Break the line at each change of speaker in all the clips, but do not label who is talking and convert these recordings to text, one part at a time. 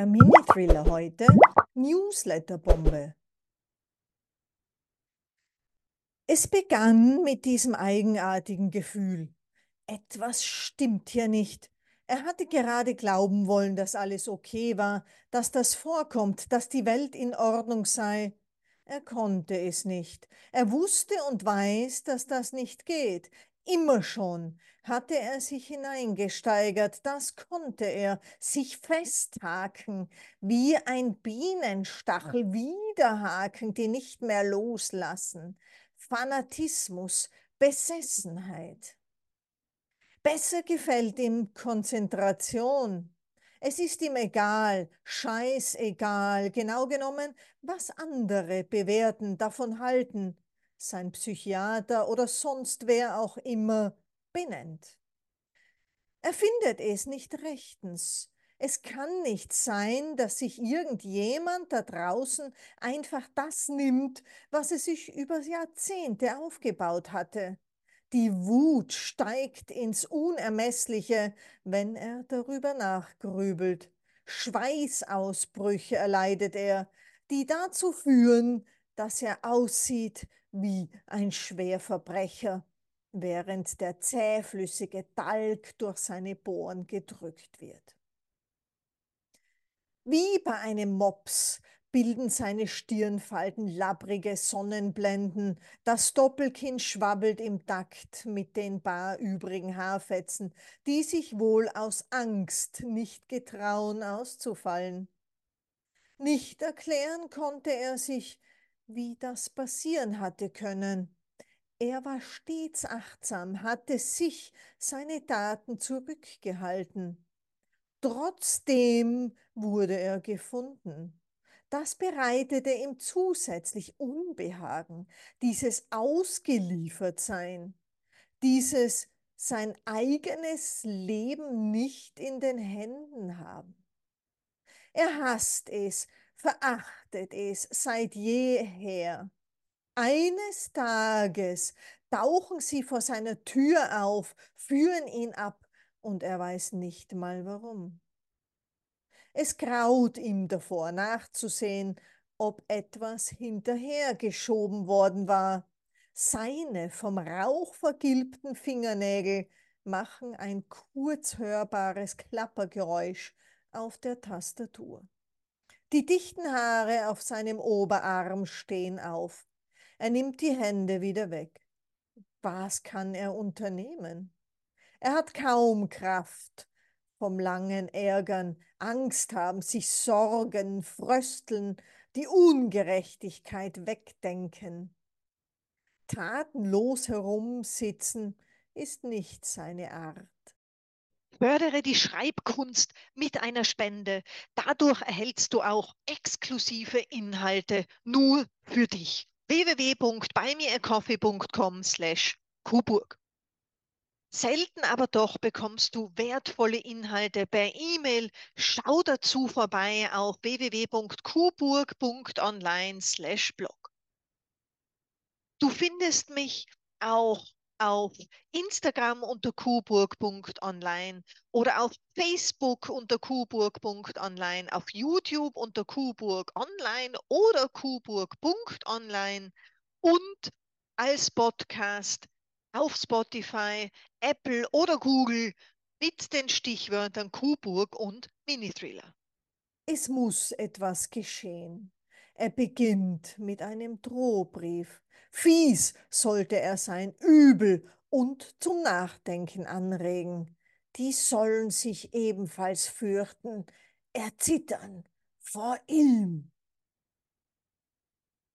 Der Mini-Thriller heute Newsletterbombe. Es begann mit diesem eigenartigen Gefühl. Etwas stimmt hier nicht. Er hatte gerade glauben wollen, dass alles okay war, dass das vorkommt, dass die Welt in Ordnung sei. Er konnte es nicht. Er wusste und weiß, dass das nicht geht. Immer schon hatte er sich hineingesteigert, das konnte er, sich festhaken, wie ein Bienenstachel wiederhaken, die nicht mehr loslassen. Fanatismus, Besessenheit. Besser gefällt ihm Konzentration. Es ist ihm egal, scheißegal, genau genommen, was andere bewerten, davon halten, sein Psychiater oder sonst wer auch immer benennt. Er findet es nicht rechtens. Es kann nicht sein, dass sich irgendjemand da draußen einfach das nimmt, was er sich über Jahrzehnte aufgebaut hatte. Die Wut steigt ins Unermessliche, wenn er darüber nachgrübelt. Schweißausbrüche erleidet er, die dazu führen, dass er aussieht wie ein Schwerverbrecher, während der zähflüssige Talg durch seine Bohren gedrückt wird. Wie bei einem Mops bilden seine Stirnfalten labbrige Sonnenblenden, das Doppelkinn schwabbelt im Takt mit den bar übrigen Haarfetzen, die sich wohl aus Angst nicht getrauen auszufallen. Nicht erklären konnte er sich, wie das passieren hatte können. Er war stets achtsam, hatte sich seine Daten zurückgehalten. Trotzdem wurde er gefunden. Das bereitete ihm zusätzlich Unbehagen, dieses Ausgeliefertsein, dieses sein eigenes Leben nicht in den Händen haben. Er hasst es, verachtet es seit jeher. Eines Tages tauchen sie vor seiner Tür auf, führen ihn ab, und er weiß nicht mal warum. Es graut ihm davor nachzusehen, ob etwas hinterhergeschoben worden war. Seine vom Rauch vergilbten Fingernägel machen ein kurz hörbares Klappergeräusch auf der Tastatur. Die dichten Haare auf seinem Oberarm stehen auf. Er nimmt die Hände wieder weg. Was kann er unternehmen? Er hat kaum Kraft, vom langen Ärgern, Angst haben, sich sorgen, frösteln, die Ungerechtigkeit wegdenken. Tatenlos herumsitzen ist nicht seine Art.
Fördere die Schreibkunst mit einer Spende. Dadurch erhältst du auch exklusive Inhalte nur für dich. www.buymeacoffee.com slash Kuburg. Selten aber doch bekommst du wertvolle Inhalte per E-Mail. Schau dazu vorbei auf www.kuburg.online/blog. Du findest mich auch auf Instagram unter kuburg.online oder auf Facebook unter kuburg.online, auf YouTube unter kuburg online oder kuburg.online und als Podcast auf Spotify, Apple oder Google mit den Stichwörtern Kuburg und Mini-Thriller.
Es muss etwas geschehen. Er beginnt mit einem Drohbrief. Fies sollte er sein, übel und zum Nachdenken anregen. Die sollen sich ebenfalls fürchten, erzittern vor ihm.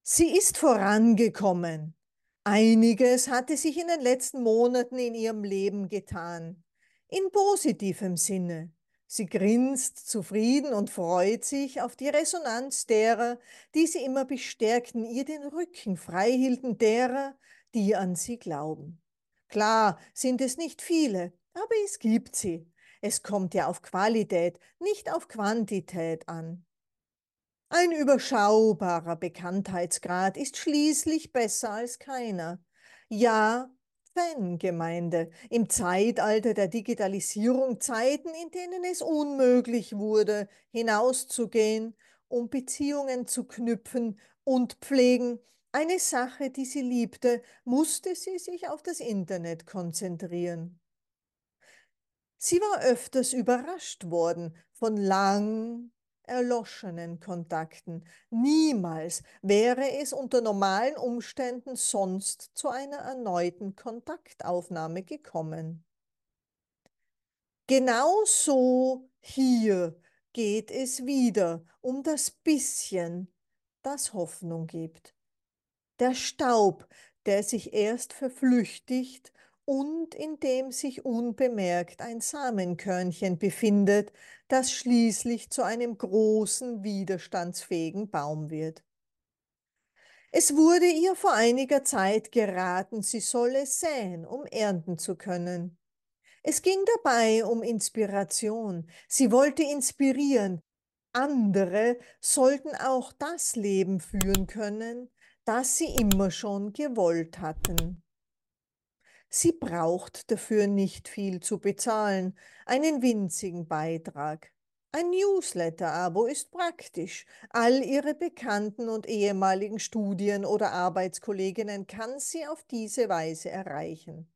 Sie ist vorangekommen, Einiges hatte sich in den letzten Monaten in ihrem Leben getan. In positivem Sinne. Sie grinst zufrieden und freut sich auf die Resonanz derer, die sie immer bestärkten, ihr den Rücken freihielten derer, die an sie glauben. Klar sind es nicht viele, aber es gibt sie. Es kommt ja auf Qualität, nicht auf Quantität an. Ein überschaubarer Bekanntheitsgrad ist schließlich besser als keiner. Ja, Fangemeinde im Zeitalter der Digitalisierung, Zeiten, in denen es unmöglich wurde, hinauszugehen, um Beziehungen zu knüpfen und pflegen. Eine Sache, die sie liebte, musste sie sich auf das Internet konzentrieren. Sie war öfters überrascht worden von lang erloschenen Kontakten. Niemals wäre es unter normalen Umständen sonst zu einer erneuten Kontaktaufnahme gekommen. Genauso hier geht es wieder um das bisschen, das Hoffnung gibt. Der Staub, der sich erst verflüchtigt und in dem sich unbemerkt ein Samenkörnchen befindet, das schließlich zu einem großen, widerstandsfähigen Baum wird. Es wurde ihr vor einiger Zeit geraten, sie solle säen, um ernten zu können. Es ging dabei um Inspiration. Sie wollte inspirieren. Andere sollten auch das Leben führen können, das sie immer schon gewollt hatten. Sie braucht dafür nicht viel zu bezahlen, einen winzigen Beitrag. Ein Newsletter-Abo ist praktisch. All ihre Bekannten und ehemaligen Studien- oder Arbeitskolleginnen kann sie auf diese Weise erreichen.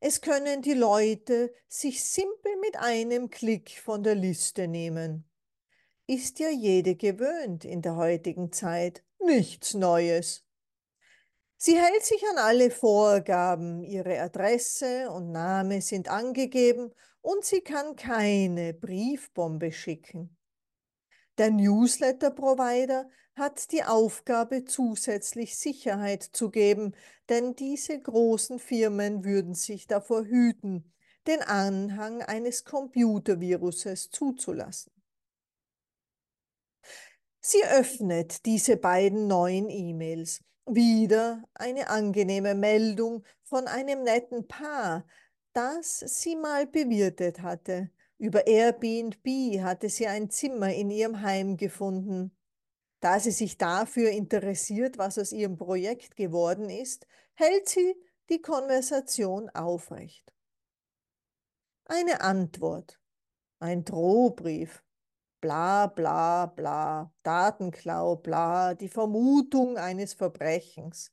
Es können die Leute sich simpel mit einem Klick von der Liste nehmen. Ist ja jede gewöhnt in der heutigen Zeit. Nichts Neues. Sie hält sich an alle Vorgaben, ihre Adresse und Name sind angegeben und sie kann keine Briefbombe schicken. Der Newsletter-Provider hat die Aufgabe, zusätzlich Sicherheit zu geben, denn diese großen Firmen würden sich davor hüten, den Anhang eines Computerviruses zuzulassen. Sie öffnet diese beiden neuen E-Mails. Wieder eine angenehme Meldung von einem netten Paar, das sie mal bewirtet hatte. Über Airbnb hatte sie ein Zimmer in ihrem Heim gefunden. Da sie sich dafür interessiert, was aus ihrem Projekt geworden ist, hält sie die Konversation aufrecht. Eine Antwort, ein Drohbrief, bla bla bla, Datenklau, bla, die Vermutung eines Verbrechens,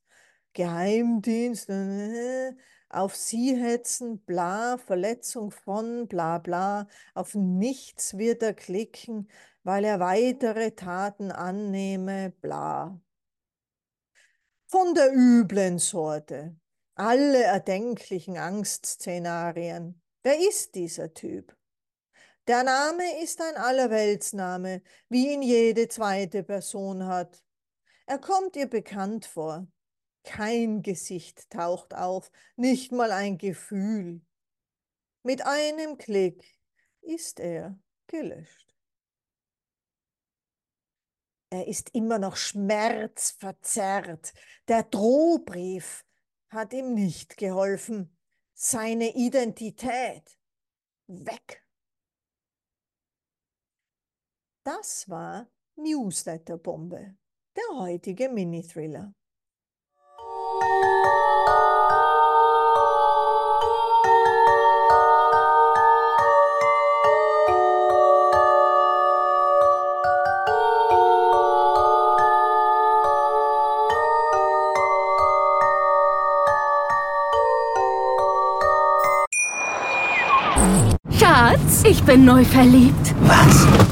Geheimdienst, äh, auf sie hetzen, bla, Verletzung von, bla bla, auf nichts wird er klicken, weil er weitere Taten annehme, bla. Von der üblen Sorte, alle erdenklichen Angstszenarien. Wer ist dieser Typ? Der Name ist ein Allerweltsname, wie ihn jede zweite Person hat. Er kommt ihr bekannt vor. Kein Gesicht taucht auf, nicht mal ein Gefühl. Mit einem Klick ist er gelöscht. Er ist immer noch schmerzverzerrt. Der Drohbrief hat ihm nicht geholfen. Seine Identität weg. Das war Newsletter-Bombe, der heutige Mini-Thriller.
Schatz, ich bin neu verliebt.
Was?